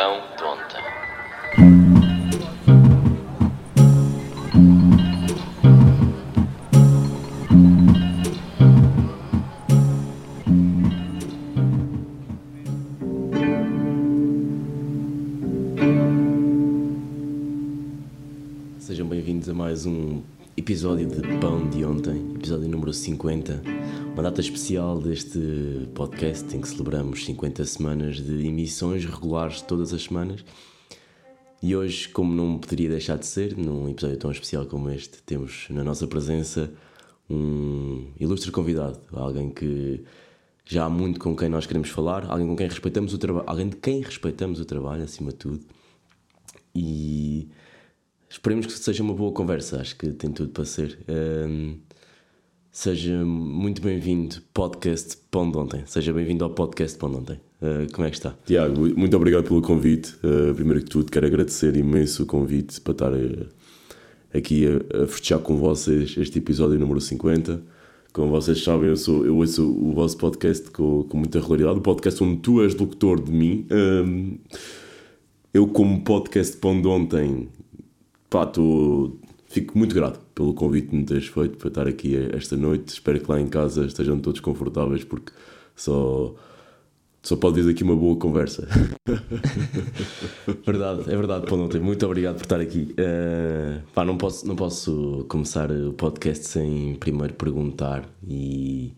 Pão de ontem. Sejam bem-vindos a mais um episódio de Pão de Ontem, episódio número 50, uma data especial deste podcast em que celebramos 50 semanas de emissões regulares todas as semanas. E hoje, como não poderia deixar de ser, num episódio tão especial como este, temos na nossa presença um ilustre convidado, alguém que já há muito com quem nós queremos falar, alguém com quem respeitamos o trabalho, alguém de quem respeitamos o trabalho acima de tudo. E Esperemos que seja uma boa conversa, acho que tem tudo para ser. Ahm, seja muito bem-vindo, podcast Pão de Ontem. Seja bem-vindo ao podcast Pão de Ontem. Ah, como é que está? Tiago, muito obrigado pelo convite. Uh, primeiro que tudo, quero agradecer imenso o convite para estar uh, aqui a, a festejar com vocês este episódio número 50. Como vocês sabem, eu, sou, eu ouço o vosso podcast com, com muita regularidade. O podcast onde tu és locutor de mim. Um, eu, como podcast Pão de Ontem, pá, tô, fico muito grato pelo convite que me teres feito para estar aqui esta noite. Espero que lá em casa estejam todos confortáveis, porque só, só pode vir aqui uma boa conversa. Verdade, é verdade, Pão de Ontem. Muito obrigado por estar aqui. Ah, pá, não, posso, não posso começar o podcast sem primeiro perguntar e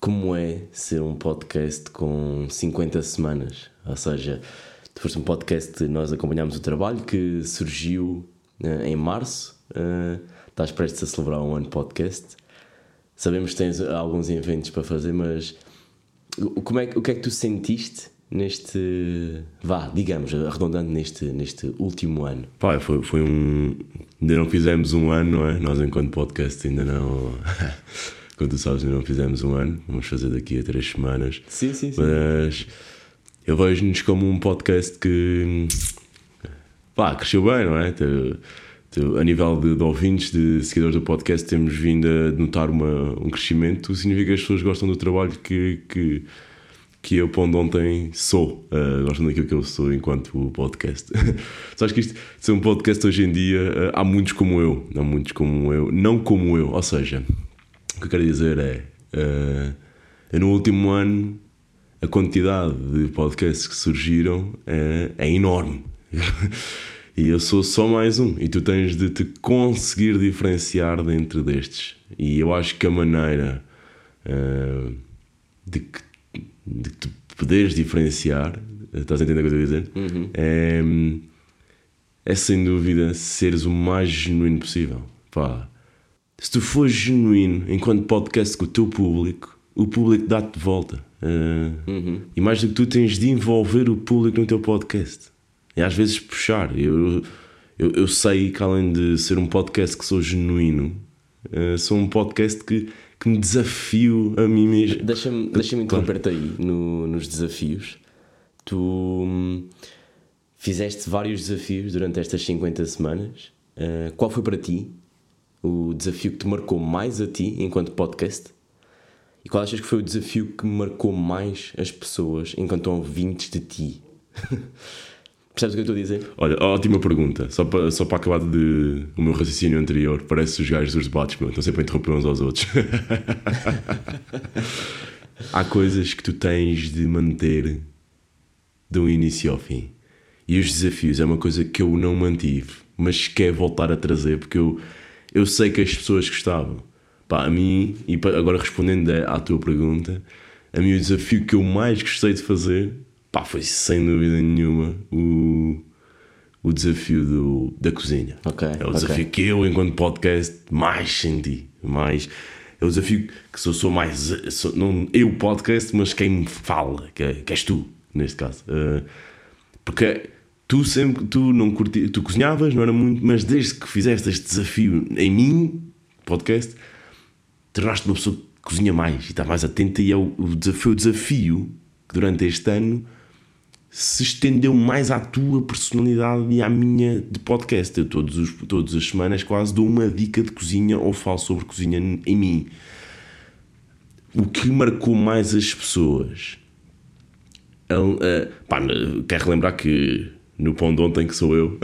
como é ser um podcast com 50 semanas? Ou seja, tu foste um podcast, nós acompanhámos o trabalho que surgiu em março, eh, estás prestes a celebrar um ano podcast. Sabemos que tens alguns eventos para fazer, mas o- como é, que- o que é que tu sentiste neste, vá, digamos, arredondando neste, neste último ano? Pá, foi, foi um. Ainda não fizemos um ano, não é? Nós, enquanto podcast, ainda não. Como tu sabes, ainda não fizemos um ano. Vamos fazer daqui a três semanas. Sim, sim, sim. Mas eu vejo-nos como um podcast que. Pá, cresceu bem, não é? A nível de, de ouvintes, de seguidores do podcast, temos vindo a notar uma, um crescimento. Significa que as pessoas gostam do trabalho que, que, que eu, de Ontem, sou. Uh, gostam daquilo que eu sou enquanto podcast. Sabes que isto, ser um podcast hoje em dia, uh, há muitos como eu. Há muitos como eu. Não como eu. Ou seja, o que eu quero dizer é. uh, no último ano, a quantidade de podcasts que surgiram é enorme. e eu sou só mais um. E tu tens de te conseguir diferenciar dentro destes. E eu acho que a maneira uh, de que de que tu poderes diferenciar, estás a entender o que eu estou a dizer? É, é sem dúvida seres o mais genuíno possível. Pá, se tu fores genuíno enquanto podcast com o teu público, o público dá-te de volta. Uh, E mais do que tu tens de envolver o público no teu podcast. E às vezes puxar. Eu, eu, eu sei que além de ser um podcast que sou genuíno, uh, sou um podcast que, que me desafio a mim mesmo. Deixa-me deixa interromper-te aí no- nos desafios. Tu hum, fizeste vários desafios durante estas 50 semanas. Uh, qual foi para ti o desafio que te marcou mais a ti enquanto podcast? E qual achas que foi o desafio que marcou mais as pessoas enquanto ouvintes de ti? Percebes o que eu estou a dizer? Olha, ótima pergunta. Só para, só para acabar de o meu raciocínio anterior, parece os gajos dos debates, meu. Estão sempre a interromper uns aos outros. Há coisas que tu tens de manter do início ao fim. E os desafios é uma coisa que eu não mantive, mas quero voltar a trazer porque eu, eu sei que as pessoas gostavam. Pá, a mim, e agora respondendo à tua pergunta, a mim o desafio que eu mais gostei de fazer, pá, foi sem dúvida nenhuma o, o desafio do, da cozinha. Ok, É o desafio que eu, enquanto podcast, mais senti. Mais, é o desafio que sou, sou mais. sou- não eu, podcast, mas quem me fala, que, que és tu, neste caso. Uh, porque tu sempre. Tu não curti, tu cozinhavas, não era muito, mas desde que fizeste este desafio em mim, podcast, tornaste uma pessoa que cozinha mais e está mais atenta. E é o, o desafio, o desafio que durante este ano se estendeu mais à tua personalidade e à minha de podcast. Eu todos os, todas as semanas quase dou uma dica de cozinha ou falo sobre cozinha em mim. O que marcou mais as pessoas uh, pá, quero relembrar que no pão de ontem, que sou eu,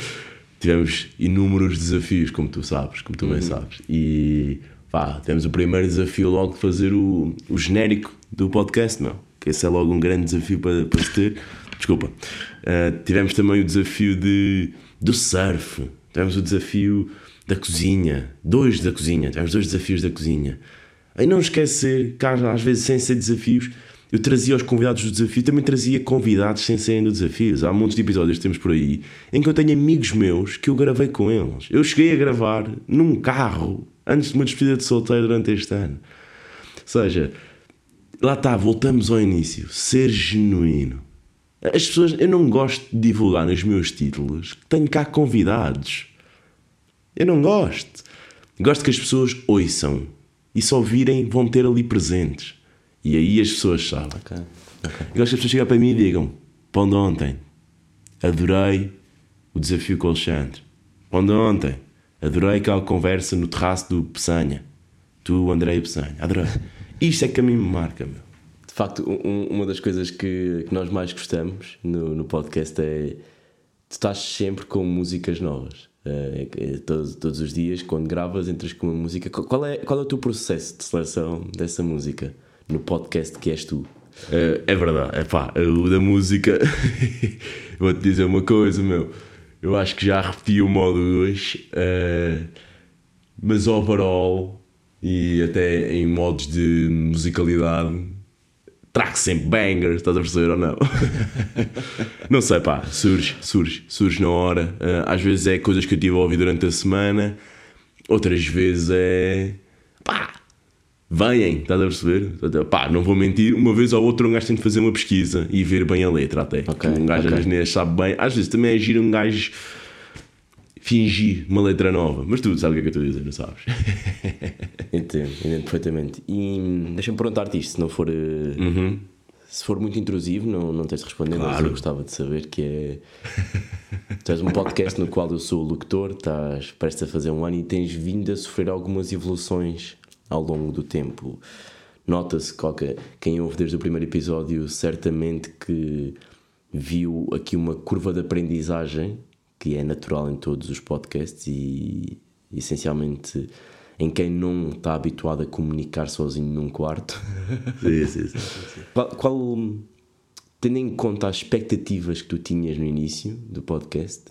tivemos inúmeros desafios, como tu sabes, como tu bem sabes. E pá, tivemos o primeiro desafio logo de fazer o, o genérico do podcast, meu. Que esse é logo um grande desafio para, para se ter. Desculpa. Uh, tivemos também o desafio de, do surf. Tivemos o desafio da cozinha. Dois da cozinha. Tivemos dois desafios da cozinha. E não esquecer que às vezes, sem ser desafios, eu trazia os convidados do desafio, também trazia convidados sem serem do desafios. Há muitos de episódios que temos por aí em que eu tenho amigos meus que eu gravei com eles. Eu cheguei a gravar num carro antes de uma despedida de solteiro durante este ano. Ou seja, lá está, voltamos ao início. Ser genuíno. As pessoas, eu não gosto de divulgar nos meus títulos que tenho cá convidados. Eu não gosto. Gosto que as pessoas ouçam e se ouvirem vão ter ali presentes. E aí as pessoas sabem. Okay. Okay. Gosto que as pessoas cheguem para mim e digam: Pão de ontem, adorei o desafio com o Alexandre. Pão de ontem, adorei aquela conversa no terraço do Peçanha. Tu, André e Peçanha. Adorei. Isto é que a mim me marca, meu. De facto, um, uma das coisas que, que nós mais gostamos no, no podcast é. Tu estás sempre com músicas novas. Uh, todos, todos os dias, quando gravas, entras com uma música. Qual é, qual é o teu processo de seleção dessa música? no podcast que és tu. É, é verdade, é pá, o da música, vou-te dizer uma coisa, meu. Eu acho que já repeti o modo 2, uh, eh, mas overall e até em modos de musicalidade trago sempre bangers, estás a perceber ou não? não sei, pá, surge, surge, surge na hora. Uh, às vezes é coisas que eu tive a ouvir durante a semana, outras vezes é pá, Vêm, estás a perceber? Pá, não vou mentir, uma vez ou outra um gajo tem de fazer uma pesquisa e ver bem a letra até. Okay, um gajo okay. às vezes sabe bem, às vezes também é giro um gajo fingir uma letra nova, mas tu sabes o que é que eu estou a dizer, não sabes? entendo, entendo perfeitamente. E deixa-me perguntar-te isto, se não for. Eh, uhum. Se for muito intrusivo, não, não tens de responder, claro. mas eu gostava de saber que é. tu és um podcast no qual eu sou o locutor, estás prestes a fazer um ano e tens vindo a sofrer algumas evoluções ao longo do tempo. Nota-se que quem ouve desde o primeiro episódio certamente que viu aqui uma curva de aprendizagem que é natural em todos os podcasts e essencialmente em quem não está habituado a comunicar sozinho num quarto. Sim, sim, sim, sim. Qual, qual, tendo em conta as expectativas que tu tinhas no início do podcast,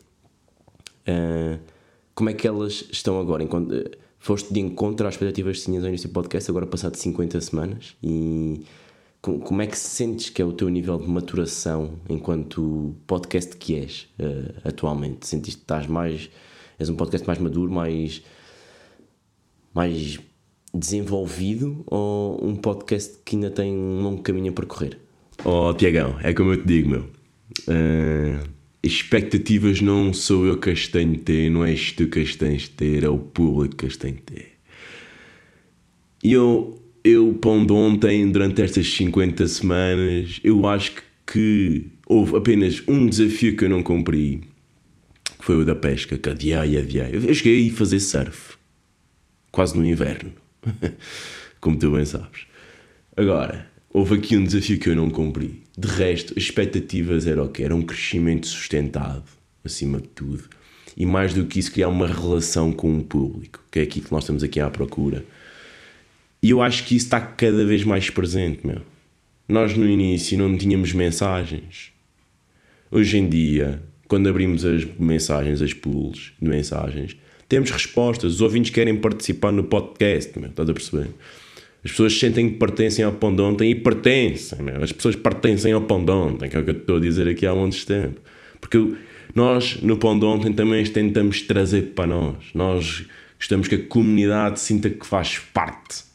uh, como é que elas estão agora? Enquanto, foste de encontro às expectativas que tinhas ao início do podcast, agora passado 50 semanas, e como é que sentes que é o teu nível de maturação enquanto podcast que és uh, atualmente? Sentiste que estás mais. és um podcast mais maduro, mais. mais desenvolvido ou um podcast que ainda tem um longo caminho a percorrer? Oh, Tiagão, é como eu te digo, meu. Uh expectativas não sou eu que as tenho de ter, não és tu que as tens de ter, é o público que as tem de ter. E eu, eu pondo ontem, durante estas 50 semanas, eu acho que houve apenas um desafio que eu não cumpri, que foi o da pesca, que adiei, adiei. Eu cheguei a fazer surf, quase no inverno, como tu bem sabes. Agora, houve aqui um desafio que eu não cumpri. De resto, as expectativas eram o quê? Era um crescimento sustentado, acima de tudo. E mais do que isso, criar uma relação com o público, que é aqui que nós estamos aqui à procura. E eu acho que isso está cada vez mais presente, meu. Nós no início não tínhamos mensagens. Hoje em dia, quando abrimos as mensagens, as pools de mensagens, temos respostas. Os ouvintes querem participar no podcast, meu. Estás a perceber? As pessoas sentem que pertencem ao pão de ontem e pertencem. As pessoas pertencem ao pão de ontem, que é o que eu estou a dizer aqui há muito tempo. Porque nós, no pão de ontem, também tentamos trazer para nós. Nós gostamos que a comunidade sinta que faz parte.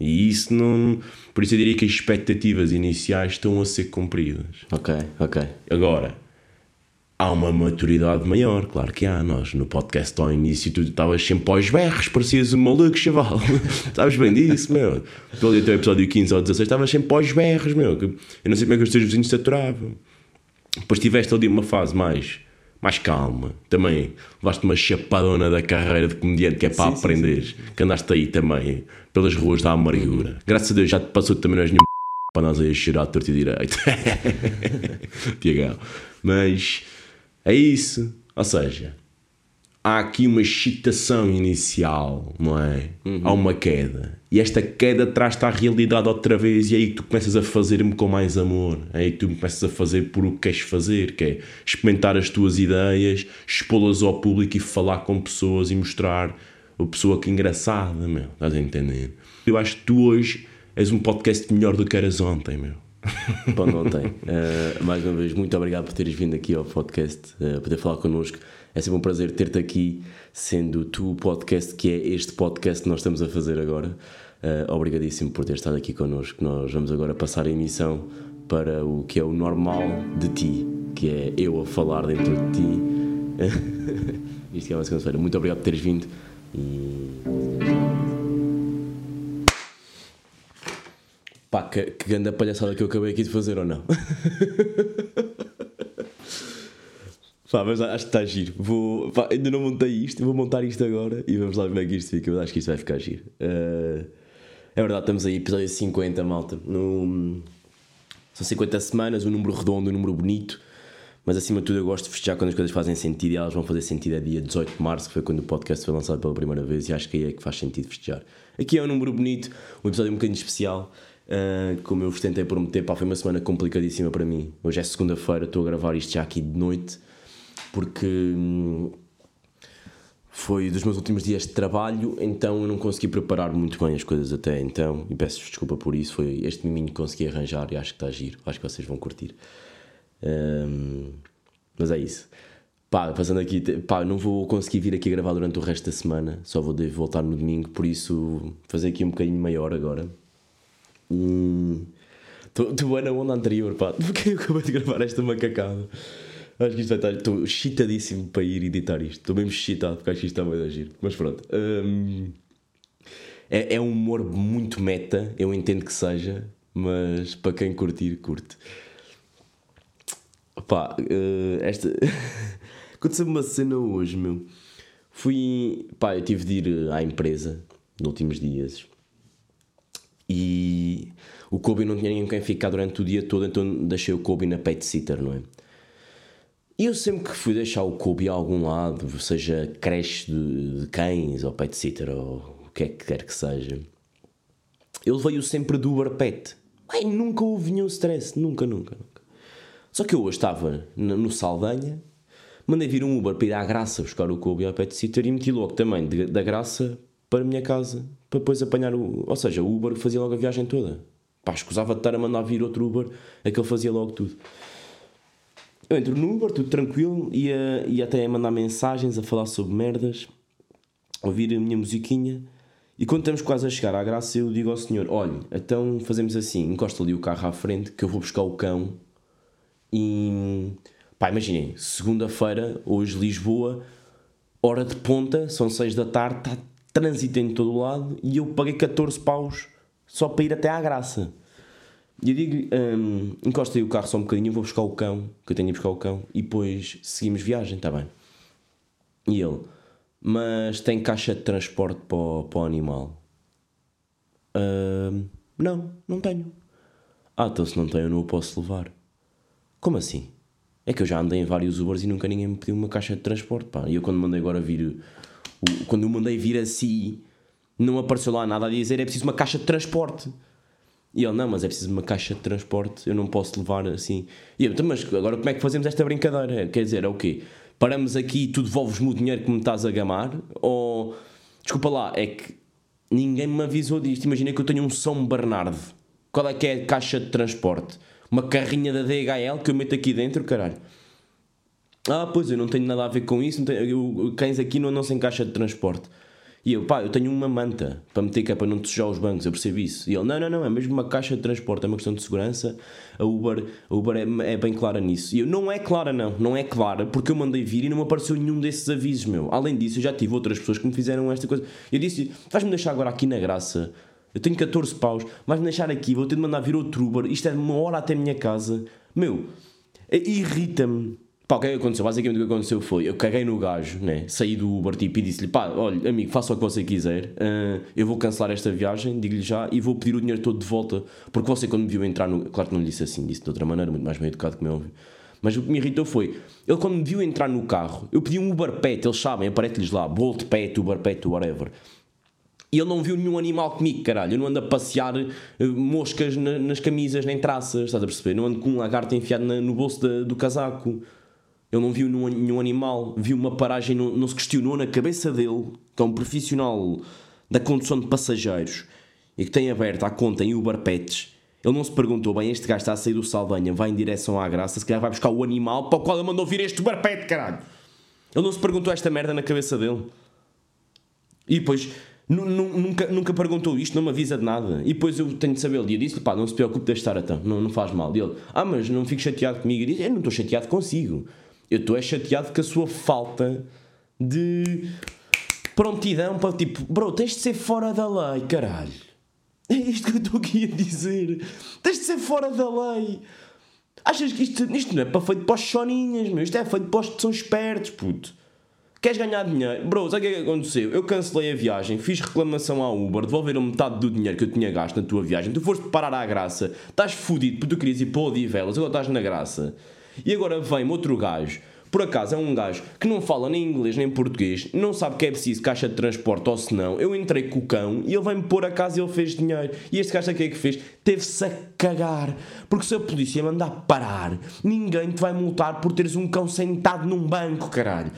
E isso não. Por isso eu diria que as expectativas iniciais estão a ser cumpridas. Ok, ok. Agora, há uma maturidade maior, claro que há. Nós no podcast ao início tu estavas sempre aos berros, parecias um maluco, chaval. Sabes bem disso, meu. Ali até o episódio 15 ou 16 estavas sempre aos berros, meu. Eu não sei como é que os teus vizinhos se aturavam. Depois tiveste ali uma fase mais, mais calma. Também levaste uma chapadona da carreira de comediante que é para aprender. Que andaste aí também pelas ruas da amargura. Graças a Deus já te passou também, não és nenhum para nós aí a cheirar de torto e direito. Tiagão. Mas é isso. Ou seja, há aqui uma excitação inicial, não é? Uhum. Há uma queda. E esta queda traz-te à realidade outra vez, e é aí que tu começas a fazer-me com mais amor. É aí que tu começas a fazer por o que queres fazer, que é experimentar as tuas ideias, expô-las ao público e falar com pessoas e mostrar a pessoa que engraçada, meu. Estás a entender? Eu acho que tu hoje és um podcast melhor do que eras ontem, meu. Bom, ontem. Uh, mais uma vez, muito obrigado por teres vindo aqui ao podcast, uh, poder falar connosco. É sempre um prazer ter-te aqui, sendo tu o podcast que é este podcast que nós estamos a fazer agora. Uh, obrigadíssimo por ter estado aqui connosco. Nós vamos agora passar a emissão para o que é o normal de ti, que é eu a falar dentro de ti. Isto é uma segunda-feira. Muito obrigado por teres vindo e. Pá, que, que grande palhaçada que eu acabei aqui de fazer ou não? pá, mas acho que está giro. Vou, pá, ainda não montei isto, vou montar isto agora e vamos lá ver como é que isto fica. Mas acho que isto vai ficar giro. Uh, é verdade, estamos aí, episódio 50, malta. No, são 50 semanas, um número redondo, um número bonito. Mas acima de tudo, eu gosto de festejar quando as coisas fazem sentido e elas vão fazer sentido é dia 18 de março, que foi quando o podcast foi lançado pela primeira vez, e acho que aí é que faz sentido festejar. Aqui é um número bonito, um episódio um bocadinho especial. Uh, como eu vos tentei prometer, pá, foi uma semana complicadíssima para mim. Hoje é segunda-feira, estou a gravar isto já aqui de noite, porque hum, foi dos meus últimos dias de trabalho, então eu não consegui preparar muito bem as coisas até então, e peço desculpa por isso. Foi este miminho que consegui arranjar e acho que está giro, acho que vocês vão curtir. Um, mas é isso. Pá, passando aqui, pá, não vou conseguir vir aqui gravar durante o resto da semana, só vou voltar no domingo, por isso fazer aqui um bocadinho maior agora Estou bem na onda anterior, pá. Porque eu acabei de gravar esta macacada. Acho que isto vai estar. Estou chitadíssimo para ir editar isto. Estou mesmo chitado porque acho que isto está bem a agir. Mas pronto. Um, é, é um humor muito meta, eu entendo que seja, mas para quem curtir, curte. Pá, uh, esta. Aconteceu uma cena hoje, meu. Fui. Pá, eu tive de ir à empresa nos últimos dias e o Kobe não tinha ninguém quem ficar durante o dia todo, então deixei o Kobe na pet sitter, não é? E eu sempre que fui deixar o Kobe a algum lado, seja creche de, de cães ou pet sitter ou o que é que quer que seja, ele veio sempre do Uber Pet. Ai, nunca houve nenhum stress, nunca, nunca, nunca. Só que eu hoje estava no Saldanha, mandei vir um Uber para ir à Graça buscar o Kobe ao pet sitter e meti logo também da Graça para a minha casa para depois apanhar o. Ou seja, o Uber fazia logo a viagem toda. Pá, escusava de estar a mandar vir outro Uber, aquele fazia logo tudo. Eu entro no Uber, tudo tranquilo, ia, ia até a mandar mensagens, a falar sobre merdas, ouvir a minha musiquinha. E quando estamos quase a chegar à graça, eu digo ao senhor: olha, então fazemos assim, encosta ali o carro à frente, que eu vou buscar o cão. E. pá, imaginem, segunda-feira, hoje Lisboa, hora de ponta, são 6 da tarde, está trânsito em todo o lado e eu paguei 14 paus só para ir até à graça. E eu digo um, encostei o carro só um bocadinho, vou buscar o cão, que eu tenho de buscar o cão, e depois seguimos viagem, está bem. E ele, mas tem caixa de transporte para o, para o animal? Uh, não, não tenho. Ah, então se não tenho, eu não o posso levar. Como assim? É que eu já andei em vários Ubers e nunca ninguém me pediu uma caixa de transporte, pá. E eu quando mandei agora vir quando eu mandei vir assim, não apareceu lá nada a dizer é preciso uma caixa de transporte. E ele, não, mas é preciso uma caixa de transporte, eu não posso levar assim. E eu, então, mas agora como é que fazemos esta brincadeira? Quer dizer, é o quê? Paramos aqui e tu devolves-me o dinheiro que me estás a gamar? Ou, desculpa lá, é que ninguém me avisou disto. Imagina que eu tenho um São Bernardo. Qual é que é a caixa de transporte? Uma carrinha da DHL que eu meto aqui dentro, caralho. Ah, pois eu não tenho nada a ver com isso, tenho, eu, cães aqui não, não se encaixa de transporte. E eu, pá, eu tenho uma manta para meter que é para não sujar os bancos, eu percebo isso. E ele, não, não, não, é mesmo uma caixa de transporte, é uma questão de segurança. A Uber, a Uber é, é bem clara nisso. E eu, não é clara, não, não é clara, porque eu mandei vir e não me apareceu nenhum desses avisos, meu. Além disso, eu já tive outras pessoas que me fizeram esta coisa. Eu disse, vais-me deixar agora aqui na graça. Eu tenho 14 paus, vais-me deixar aqui, vou ter de mandar vir outro Uber. Isto é uma hora até a minha casa. Meu, irrita-me Pá, o que é que aconteceu? Basicamente o que aconteceu foi, eu caguei no gajo, né? Saí do Uber tipo e disse-lhe, pá, olha, amigo, faça o que você quiser, uh, eu vou cancelar esta viagem, digo-lhe já, e vou pedir o dinheiro todo de volta, porque você quando me viu entrar no... Claro que não lhe disse assim, disse de outra maneira, muito mais bem educado como é óbvio. Mas o que me irritou foi, ele quando me viu entrar no carro, eu pedi um Uber Pet, eles sabem, aparece-lhes lá, Bolt Pet, Uber Pet, whatever. E ele não viu nenhum animal comigo, caralho. Eu não ando a passear uh, moscas na, nas camisas nem traças, estás a perceber? Não ando com um lagarto enfiado na, no bolso do casaco. Ele não viu nenhum, animal, viu uma paragem, não, não se questionou na cabeça dele, que é um profissional da condução de passageiros e que tem aberto a conta em Uber Pets. Ele não se perguntou, bem, este gajo está a sair do Saldanha, vai em direção à graça, se calhar vai buscar o animal para o qual ele mandou vir este Uber Pet, caralho. Ele não se perguntou esta merda na cabeça dele. E depois nunca, nunca perguntou isto, não me avisa de nada. E depois eu tenho de saber. E eu disse pá, não se preocupe de estar então, não, não faz mal. E ele, ah, mas não fico chateado comigo. E disse, eu não estou chateado consigo. Eu estou é chateado com a sua falta de prontidão para tipo, bro, tens de ser fora da lei, caralho. É isto que eu estou aqui a dizer. Tens de ser fora da lei. Achas que isto, isto não é para feito para os choninhas, meu? Isto é feito para os que são espertos, puto. Queres ganhar dinheiro? Bro, sabe o que é que aconteceu? Eu cancelei a viagem, fiz reclamação à Uber, devolveram metade do dinheiro que eu tinha gasto na tua viagem. Tu foste parar à graça, estás fodido porque tu querias ir para Odivelas, agora estás na graça. E agora vem-me outro gajo, por acaso é um gajo que não fala nem inglês nem português, não sabe que é preciso caixa de transporte ou se não. Eu entrei com o cão e ele vem-me pôr a casa e ele fez dinheiro. E este gajo aqui é que fez? Teve-se a cagar. Porque se a polícia mandar parar, ninguém te vai multar por teres um cão sentado num banco, caralho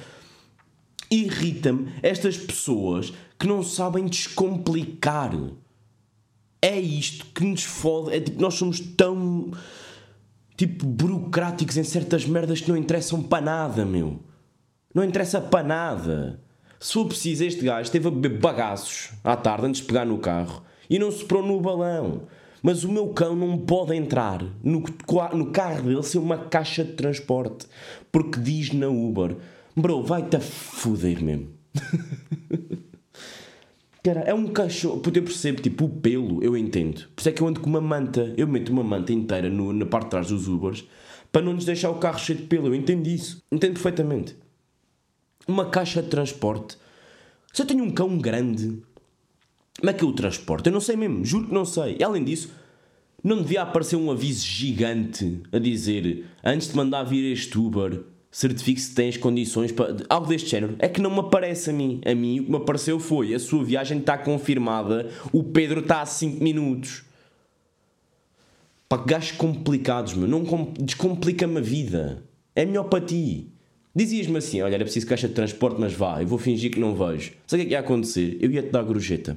irrita-me estas pessoas que não sabem descomplicar. É isto que nos fode. É tipo, nós somos tão tipo burocráticos em certas merdas que não interessam para nada, meu. Não interessa para nada. Se for preciso, este gajo esteve a beber bagaços à tarde antes de pegar no carro e não se no balão. Mas o meu cão não pode entrar no, no carro dele ser uma caixa de transporte porque diz na Uber Bro, vai-te a foder mesmo. Cara, é um cachorro. Porque eu percebo, tipo, o pelo, eu entendo. Por isso é que eu ando com uma manta. Eu meto uma manta inteira no, na parte de trás dos Ubers para não nos deixar o carro cheio de pelo. Eu entendo isso. Entendo perfeitamente. Uma caixa de transporte. Se eu tenho um cão grande, como é que eu o transporto? Eu não sei mesmo, juro que não sei. E além disso, não devia aparecer um aviso gigante a dizer antes de mandar vir este Uber certifique se tens condições para. Algo deste género. É que não me aparece a mim. A mim o que me apareceu foi: a sua viagem está confirmada, o Pedro está a 5 minutos. Pá, gajos complicados, meu. Não descomplica-me a vida. É melhor para ti. Dizias-me assim: olha, era preciso caixa de transporte, mas vá, eu vou fingir que não vejo. Sabe o que é que ia acontecer? Eu ia-te dar gorjeta.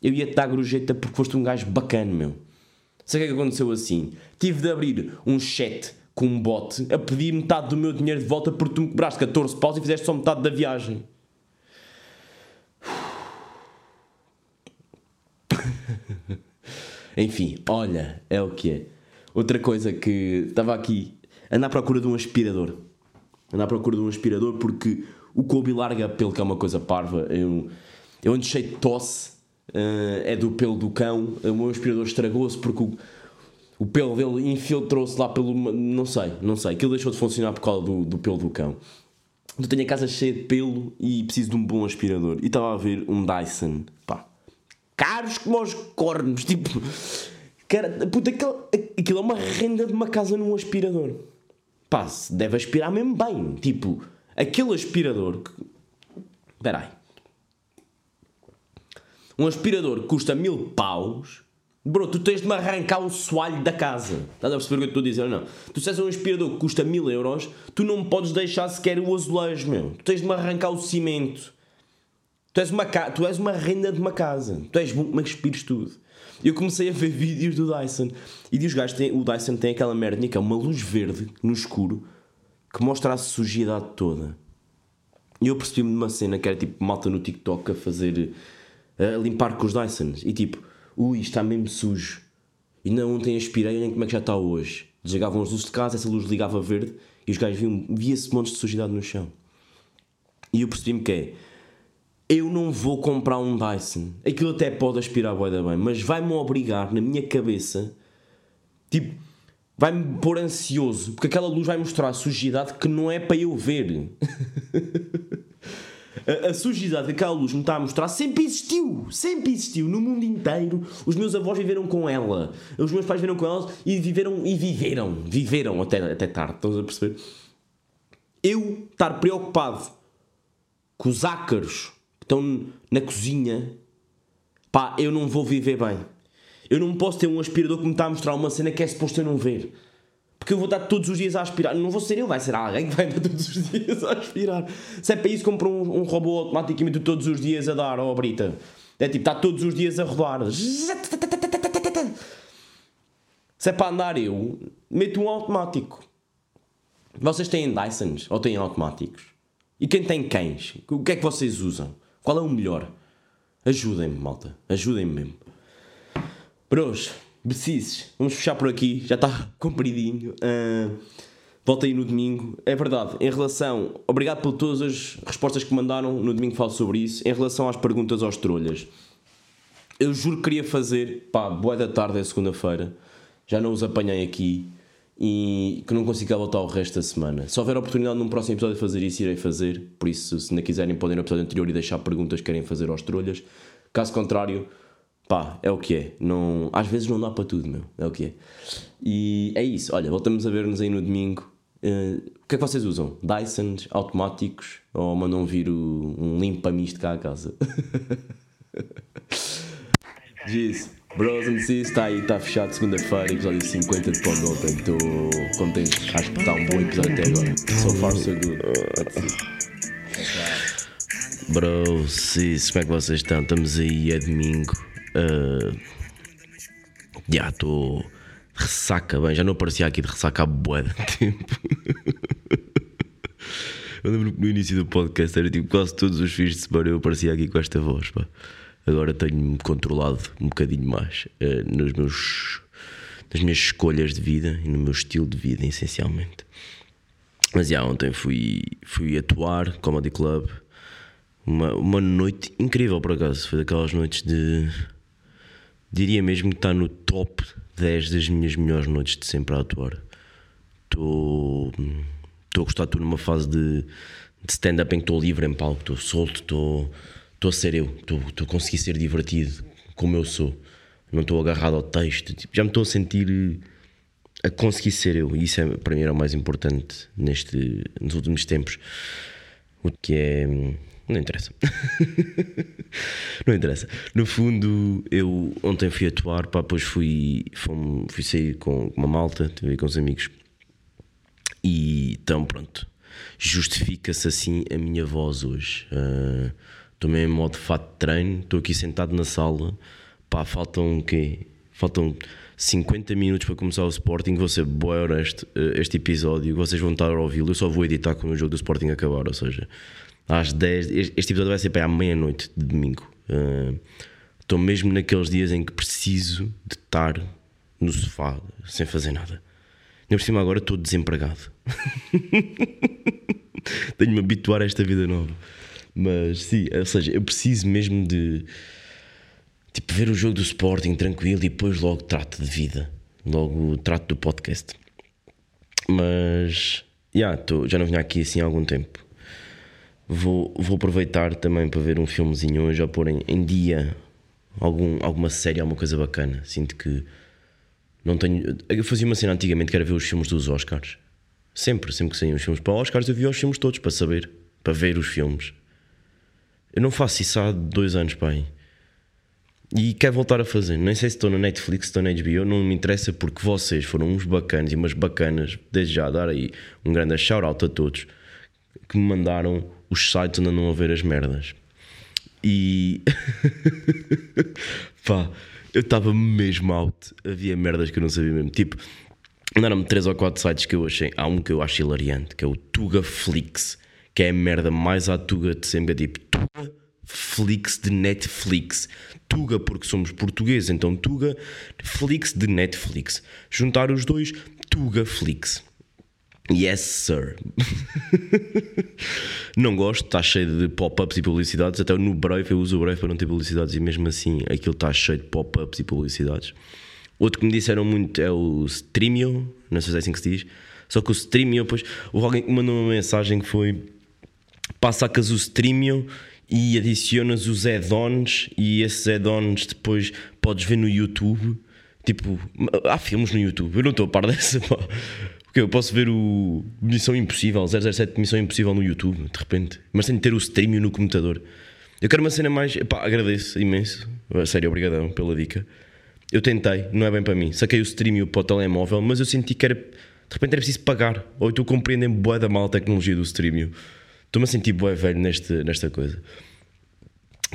Eu ia-te dar gorjeta porque foste um gajo bacana, meu. Sabe o que é que aconteceu assim? Tive de abrir um chat com um bote a pedir metade do meu dinheiro de volta porque tu me cobraste 14 paus e fizeste só metade da viagem. Enfim, olha, é o que é. Outra coisa que estava aqui, ando à procura de um aspirador. Ando à procura de um aspirador porque o Kobe larga pelo que é uma coisa parva. Eu, eu ando cheio de tosse, uh, é do pelo do cão. O meu aspirador estragou-se porque o o pelo dele infiltrou-se lá pelo. Não sei, não sei. Aquilo deixou de funcionar por causa do, do pelo do cão. Eu tenho a casa cheia de pelo e preciso de um bom aspirador. E estava a ver um Dyson. Pá. Caros como os cornos. Tipo. Cara, puta, aquilo, aquilo é uma renda de uma casa num aspirador. Pá, deve aspirar mesmo bem. Tipo, aquele aspirador. Espera aí. Um aspirador que custa mil paus Bro, tu tens de me arrancar o soalho da casa. Estás a perceber o que eu estou a dizer ou não? Tu se és um aspirador que custa mil euros, tu não podes deixar sequer o azulejo, meu. Tu tens de me arrancar o cimento. Tu és uma, ca... tu és uma renda de uma casa. Tu és bom como é que aspires tudo. Eu comecei a ver vídeos do Dyson. E os gajos têm, o Dyson tem aquela merda que é uma luz verde no escuro que mostra a sujidade toda. E eu percebi-me de uma cena que era tipo malta no TikTok a fazer. a limpar com os Dysons. E tipo ui, está mesmo sujo. E não ontem aspirei, nem como é que já está hoje. Desligavam as luzes de casa, essa luz ligava verde e os gajos viam, via-se montes de sujidade no chão. E eu percebi-me que é, eu não vou comprar um Dyson. Aquilo até pode aspirar bué da bem, mas vai-me obrigar na minha cabeça, tipo, vai-me pôr ansioso, porque aquela luz vai mostrar a sujidade que não é para eu ver. a, sujidade que aquela luz me está a mostrar sempre existiu, sempre existiu no mundo inteiro. Os meus avós viveram com ela, os meus pais viveram com ela e viveram e viveram, viveram até, até tarde, estás a perceber? Eu estar preocupado com os ácaros que estão na cozinha, pá, eu não vou viver bem. Eu não posso ter um aspirador que me está a mostrar uma cena que é suposto eu não ver. Porque eu vou estar todos os dias a aspirar. Não vou ser eu, vai ser alguém que vai estar todos os dias a aspirar. Se é para isso, compro um, um robô automaticamente todos os dias a dar, ó Brita. É tipo, está todos os dias a rodar. Se é para andar eu, meto um automático. Vocês têm Dysons ou têm automáticos? E quem tem cães? O que é que vocês usam? Qual é o melhor? Ajudem-me, malta. Ajudem-me mesmo. Bros, precisos. Vamos fechar por aqui. Já está compridinho. Uh, aí no domingo. É verdade, em relação. Obrigado por todas as respostas que mandaram. No domingo falo sobre isso. Em relação às perguntas aos trolhas. Eu juro que queria fazer. Pá, boa da tarde é segunda-feira. Já não os apanhei aqui e que não consigo voltar o resto da semana. Se houver oportunidade num próximo episódio de fazer isso, irei fazer. Por isso, se não quiserem, podem ir no episódio anterior e deixar perguntas que querem fazer aos trolhas. Caso contrário, pá, é o que é. Não, às vezes não dá para tudo, meu. É o que é. E é isso. Olha, voltamos a ver-nos aí no domingo. Uh, o que é que vocês usam? Dysons automáticos ou mandam vir o, um limpa-misto cá a casa? Diz. Bros and Sis, está aí, está fechado segunda-feira, episódio 50 de Pod ontem. Estou contente, acho que está um bom episódio até agora. So far, so good. Bro, Sis, como é que vocês estão? Estamos aí, é domingo. Uh, já estou. Ressaca bem, já não aparecia aqui de ressaca há bué de tempo. eu lembro que no início do podcast era tipo quase todos os fins de semana eu aparecia aqui com esta voz, pá agora tenho-me controlado um bocadinho mais uh, nos meus, nas minhas escolhas de vida e no meu estilo de vida, essencialmente. Mas já ontem fui, fui atuar, Comedy Club, uma, uma noite incrível por acaso. Foi daquelas noites de. Diria mesmo que está no top 10 das minhas melhores noites de sempre a atuar. Estou. A gostar, estou numa fase de, de stand-up em que estou livre em palco, estou solto, estou estou a ser eu, estou, estou a conseguir ser divertido como eu sou, não estou agarrado ao texto, tipo, já me estou a sentir a conseguir ser eu, e isso é, para mim era o mais importante neste, nos últimos tempos. O que é. Não interessa. não interessa. No fundo, eu ontem fui atuar, pá, depois fui, fui, fui sair com uma malta, tive com os amigos. E então, pronto, justifica-se assim a minha voz hoje. Uh, Estou mesmo em modo fato de treino, estou aqui sentado na sala. Pá, faltam o quê? Faltam 50 minutos para começar o Sporting. Vou ser boa honesto eh, este episódio. Vocês vão estar a ouvi-lo. Eu só vou editar quando o jogo do Sporting acabar. Ou seja, às 10. Este episódio vai ser para à meia-noite de domingo. Uh, estou mesmo naqueles dias em que preciso de estar no sofá sem fazer nada. Nem por cima agora estou desempregado. Tenho-me habituar a esta vida nova. Mas sim, ou seja, eu preciso mesmo de tipo ver o jogo do Sporting tranquilo e depois logo trato de vida. Logo trato do podcast. Mas yeah, tô, já não vinha aqui assim há algum tempo. Vou, vou aproveitar também para ver um filmezinho hoje ou pôr em, em dia algum, alguma série, alguma coisa bacana. Sinto que não tenho. Eu fazia uma cena antigamente que era ver os filmes dos Oscars. Sempre, sempre que saíam os filmes para Oscars, eu via os filmes todos para saber, para ver os filmes. Eu não faço isso há dois anos, pai. E quero voltar a fazer. Nem sei se estou na Netflix, se estou na HBO, não me interessa porque vocês foram uns bacanas e umas bacanas. Desde já, dar aí um grande shout-out a todos que me mandaram os sites andam a ver as merdas. E. pá, eu estava mesmo out. Havia merdas que eu não sabia mesmo. Tipo, mandaram-me 3 ou 4 sites que eu achei. Há um que eu acho hilariante, que é o Tuga Flix que é a merda mais à Tuga de sempre. É tipo, Tuga Flix de Netflix. Tuga porque somos portugueses, então Tuga Flix de Netflix. Juntar os dois, Tuga Flix. Yes, sir. não gosto, está cheio de pop-ups e publicidades. Até no Brave, eu uso o Brave para não ter publicidades e mesmo assim aquilo está cheio de pop-ups e publicidades. Outro que me disseram muito é o Streamio, não sei se é assim que se diz. Só que o Streamio, depois, houve alguém que mandou uma mensagem que foi: pá, sacas o Streamio e adicionas os add-ons e esses add-ons depois podes ver no YouTube. Tipo, há filmes no YouTube, eu não estou a par dessa. Porque eu posso ver o Missão Impossível, 007 Missão Impossível no YouTube, de repente. Mas tenho de ter o Streamio no computador. Eu quero uma cena mais. Pá, agradeço imenso. Sério, obrigadão pela dica. Eu tentei, não é bem para mim. Saquei o Streamio para o telemóvel, mas eu senti que era. De repente era preciso pagar. Ou tu compreendem bué da mal tecnologia do Streamio. Estou-me a sentir bué velho neste, nesta coisa.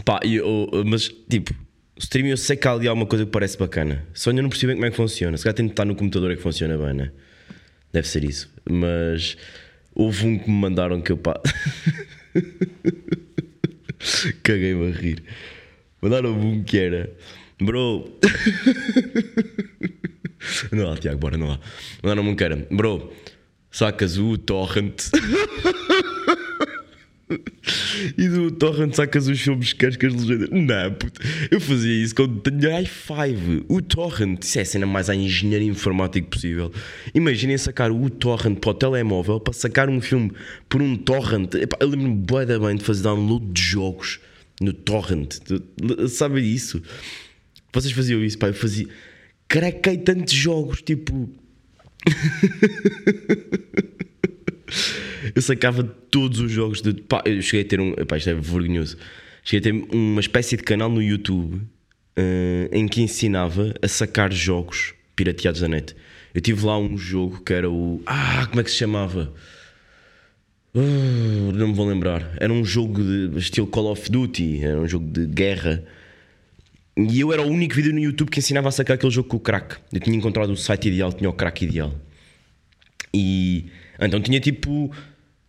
Pá, eu, mas tipo, o Streamio eu sei que há ali alguma coisa que parece bacana. Só ainda não percebi bem como é que funciona. Se calhar tem de estar no computador é que funciona bem, né? Deve ser isso. Mas houve um que me mandaram que eu pá. Caguei-me a rir. Mandaram um que era. Bro. não há, Tiago, bora, não há. Mandaram um que era. Bro, sacas o torrent. E do Torrent sacas os filmes que as legendas. Não, puto. Eu fazia isso quando tinha i5. O Torrent, isso é a cena mais a engenharia informática possível. Imaginem sacar o Torrent para o telemóvel para sacar um filme por um Torrent. Eu lembro-me bem, de fazer download de jogos no Torrent. Sabe isso? Vocês faziam isso, pá? Eu fazia. Craquei tantos jogos, tipo. eu sacava todos os jogos de. Pá, eu cheguei a ter um. Pá, isto é vergonhoso. Cheguei a ter uma espécie de canal no YouTube uh, em que ensinava a sacar jogos pirateados da net. Eu tive lá um jogo que era o. Ah, como é que se chamava? Uh, não me vou lembrar. Era um jogo de estilo Call of Duty, era um jogo de guerra. E eu era o único vídeo no YouTube que ensinava a sacar aquele jogo com o crack. Eu tinha encontrado o site ideal, tinha o crack ideal. E então tinha tipo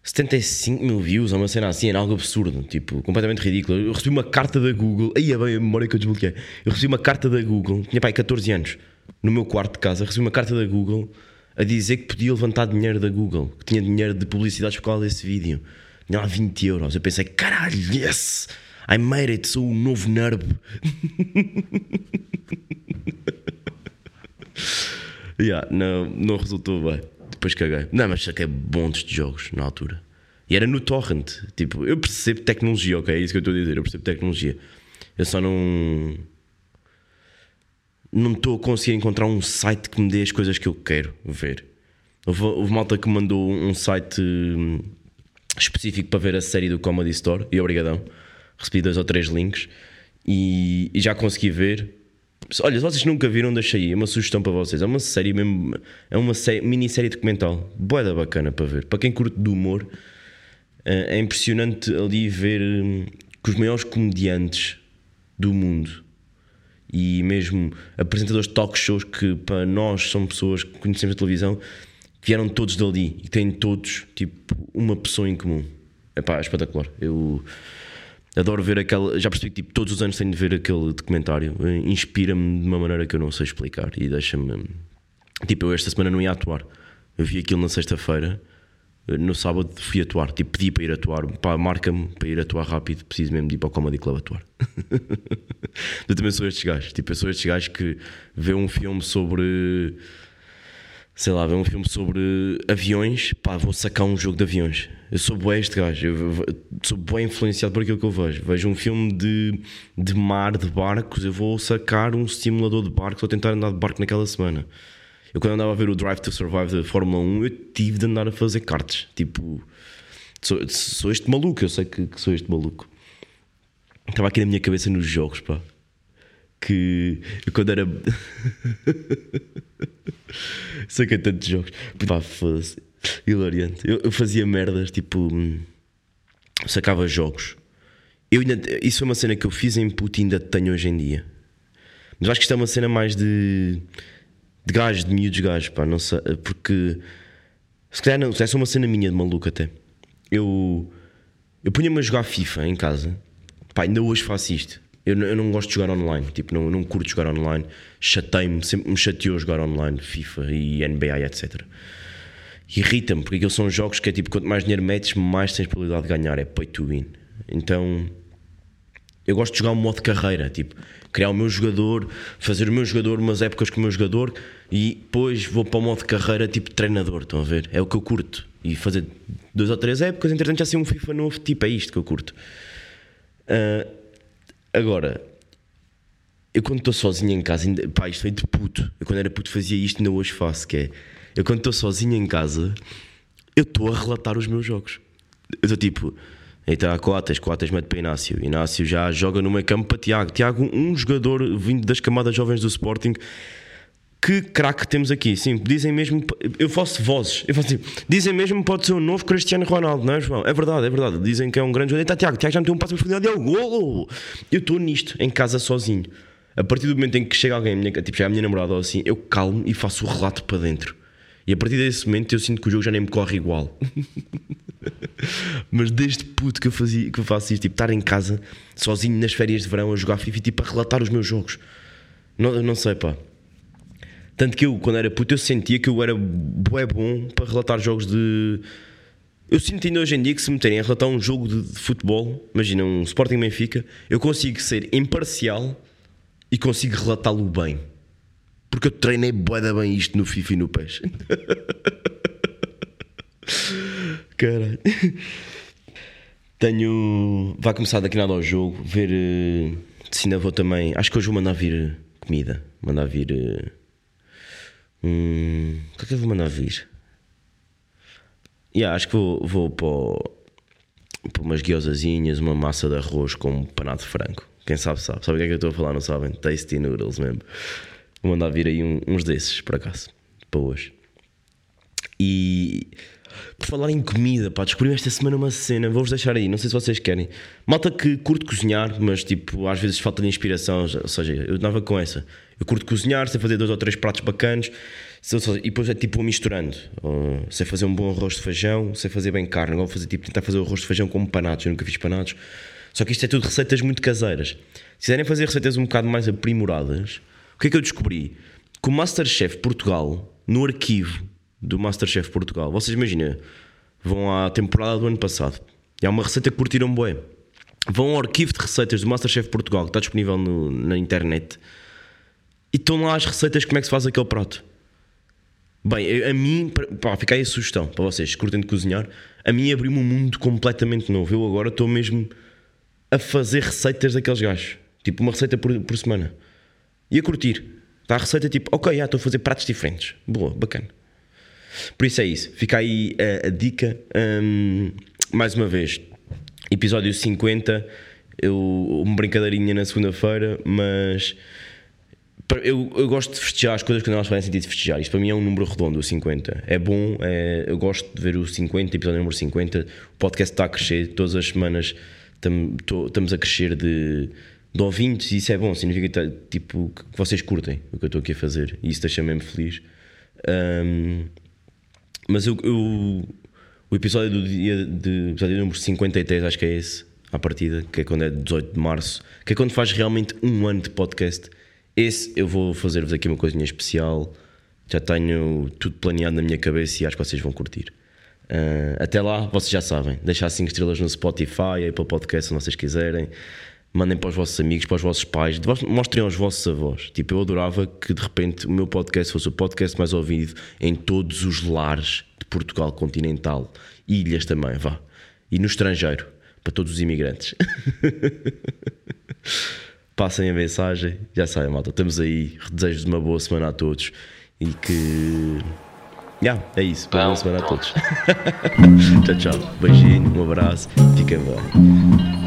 75 mil views, ou uma cena assim, era algo absurdo, tipo, completamente ridículo. Eu recebi uma carta da Google, aí é bem a memória que eu desbloqueei. Eu recebi uma carta da Google, tinha pai 14 anos, no meu quarto de casa, recebi uma carta da Google a dizer que podia levantar dinheiro da Google, que tinha dinheiro de publicidade por causa desse vídeo. Tinha lá 20 euros. Eu pensei, caralho, yes! I made it, sou o novo nerd. yeah, não, não resultou bem depois caguei. Não, mas saquei bons de jogos na altura. E era no torrent. Tipo, eu percebo tecnologia, ok? É isso que eu estou a dizer. Eu percebo tecnologia. Eu só não. Não estou a conseguir encontrar um site que me dê as coisas que eu quero ver. Houve, houve malta que mandou um site hum, específico para ver a série do Comedy Store e obrigadão. Recebi dois ou três links e, e já consegui ver Olha, se vocês nunca viram, deixa aí. É uma sugestão para vocês. É uma série mesmo. É uma série, minissérie documental. Boeda bacana para ver. Para quem curte do humor, eh, é impressionante ali ver hum, que os maiores comediantes do mundo e mesmo apresentadores de talk shows que para nós são pessoas que conhecemos da televisão vieram todos dali e têm todos tipo uma pessoa em comum. É espetacular. Eu Adoro ver aquela. Já percebi que tipo, todos os anos tenho de ver aquele documentário. Inspira-me de uma maneira que eu não sei explicar e deixa-me. Tipo, eu esta semana não ia atuar. Eu vi aquilo na sexta-feira. No sábado fui atuar. Tipo, pedi para ir atuar. Pá, marca-me para ir atuar rápido. Preciso mesmo de ir para o Comedy Club atuar. eu também sou estes gajos. Tipo, eu sou estes gajos que vê um filme sobre. Sei lá, vê um filme sobre aviões. Pá, vou sacar um jogo de aviões eu sou bué este gajo, eu sou bué influenciado por aquilo que eu vejo. Vejo um filme de, de mar, de barcos, eu vou sacar um simulador de barcos, vou tentar andar de barco naquela semana. Eu quando andava a ver o Drive to Survive da Fórmula 1, eu tive de andar a fazer karts. Tipo, sou, sou este maluco, eu sei que, que sou este maluco. Estava aqui na minha cabeça nos jogos, pá. Que quando era. sei que é tantos jogos. Pá, foda-se Hilariante. Eu, eu, fazia merdas, tipo. Sacava jogos. Eu ainda, isso é uma cena que eu fiz em puto e ainda tenho hoje em dia. Mas acho que isto é uma cena mais de. de gajos, de miúdos gajos, pá, não sei. Porque. Se calhar não, essa é uma cena minha de maluco até. Eu. Eu punha-me a jogar FIFA em casa. Pá, ainda hoje faço isto. Eu, eu não gosto de jogar online, tipo, não, não curto jogar online. Chatei-me, sempre me chateou jogar online, FIFA e NBA, etc irrita-me, porque aqueles são jogos que é tipo, quanto mais dinheiro metes, mais tens probabilidade de ganhar, é pay to win. Então, Eu gosto de jogar um modo de carreira, tipo, criar o meu jogador, fazer o meu jogador umas épocas com o meu jogador e depois vou para o modo de carreira tipo treinador, estão a ver? É o que eu curto. E fazer duas ou três épocas, entretanto já sei um FIFA novo, tipo, é isto que eu curto. Uh, agora, eu quando estou sozinho em casa, ainda, pá, isto veio de puto. Eu quando era puto fazia isto, ainda hoje faço, que é, eu quando estou sozinho em casa, eu estou a relatar os meus jogos. Eu estou tipo, então há Coates, Coates mete para Inácio. Inácio já joga no meio campo para Tiago. Tiago, um jogador vindo das camadas jovens do Sporting. Que craque temos aqui, sim, dizem mesmo, eu faço vozes, eu faço assim, dizem mesmo pode ser o novo Cristiano Ronaldo, não é João? É verdade, é verdade, dizem que é um grande jogador, está Tiago, Tiago já me um passo de profundidade, é o golo! Eu estou nisto, em casa sozinho, a partir do momento em que chega alguém, tipo, chega a minha namorada ou assim, eu calmo e faço o relato para dentro, e a partir desse momento eu sinto que o jogo já nem me corre igual. Mas desde puto que eu, fazia, que eu faço isto, tipo, estar em casa, sozinho nas férias de verão, a jogar FIFA, tipo, a relatar os meus jogos. Não, não sei, pá. Tanto que eu, quando era puto, eu sentia que eu era bué bom para relatar jogos de. Eu sinto ainda hoje em dia que se me meterem a relatar um jogo de, de futebol, imagina um Sporting Benfica, eu consigo ser imparcial e consigo relatá-lo bem. Porque eu treinei bué bem isto no FIFA e no PES. Caralho. Tenho. Vai começar daqui nada ao jogo. Ver uh, se ainda vou também. Acho que hoje vou mandar vir comida. Mandar vir. Hum, o que é que eu vou mandar vir? Yeah, acho que vou, vou para, para umas guiosazinhas, uma massa de arroz com um panado de frango. Quem sabe, sabe. Sabe o que é que eu estou a falar? Não sabem? Tasty noodles mesmo. Vou mandar vir aí um, uns desses, por acaso, para hoje. E por falar em comida, pá, descobri esta semana uma cena, vou-vos deixar aí, não sei se vocês querem. Malta que curte cozinhar, mas tipo, às vezes falta de inspiração, ou seja, eu dava com essa. Eu curto cozinhar, sei fazer dois ou três pratos bacanos, e depois é tipo misturando. sei fazer um bom arroz de feijão, sei fazer bem carne, agora vou fazer tipo, tentar fazer o arroz de feijão com panados, eu nunca fiz panados. Só que isto é tudo receitas muito caseiras. Se quiserem fazer receitas um bocado mais aprimoradas, o que é que eu descobri? Que o Masterchef Portugal, no arquivo, do Masterchef Portugal. Vocês imaginam, vão à temporada do ano passado e há uma receita que curtiram bué. Vão ao arquivo de receitas do Masterchef Portugal, que está disponível no, na internet, e estão lá as receitas como é que se faz aquele prato. Bem, a mim, pá, fica aí a sugestão para vocês, curtem de cozinhar. A mim abriu-me um mundo completamente novo. Eu agora estou mesmo a fazer receitas daqueles gajos, tipo uma receita por, por semana, e a curtir. Está a receita tipo, ok, já estou a fazer pratos diferentes. Boa, bacana. Por isso é isso. Fica aí a, a dica. Um, mais uma vez, episódio 50. Eu, uma brincadeirinha na segunda-feira, mas eu, eu, gosto de festejar as coisas quando elas fazem sentido festejar. Isto para mim é um número redondo, o 50. É bom, é, eu gosto de ver o 50, episódio número 50. O podcast está a crescer, todas as semanas estamos a crescer de, de ouvintes e isso é bom. Significa tipo, que vocês curtem o que eu estou aqui a fazer e isso deixa-me feliz. Um, mas eu, eu, o episódio do dia de episódio número 53, acho que é esse, à partida, que é quando é 18 de março, que é quando faz realmente um ano de podcast. Esse eu vou fazer-vos aqui uma coisinha especial. Já tenho tudo planeado na minha cabeça e acho que vocês vão curtir. Uh, até lá, vocês já sabem, deixar 5 estrelas no Spotify, Apple Podcast, se vocês quiserem mandem para os vossos amigos, para os vossos pais, mostrem aos vossos avós. Tipo, eu adorava que de repente o meu podcast fosse o podcast mais ouvido em todos os lares de Portugal continental, ilhas também, vá. E no estrangeiro, para todos os imigrantes. Passem a mensagem, já sabem, malta. Estamos aí. Desejo de uma boa semana a todos e que. Yeah, é isso. Boa semana a todos. tchau, tchau. Beijinho, um abraço. Fiquem bem.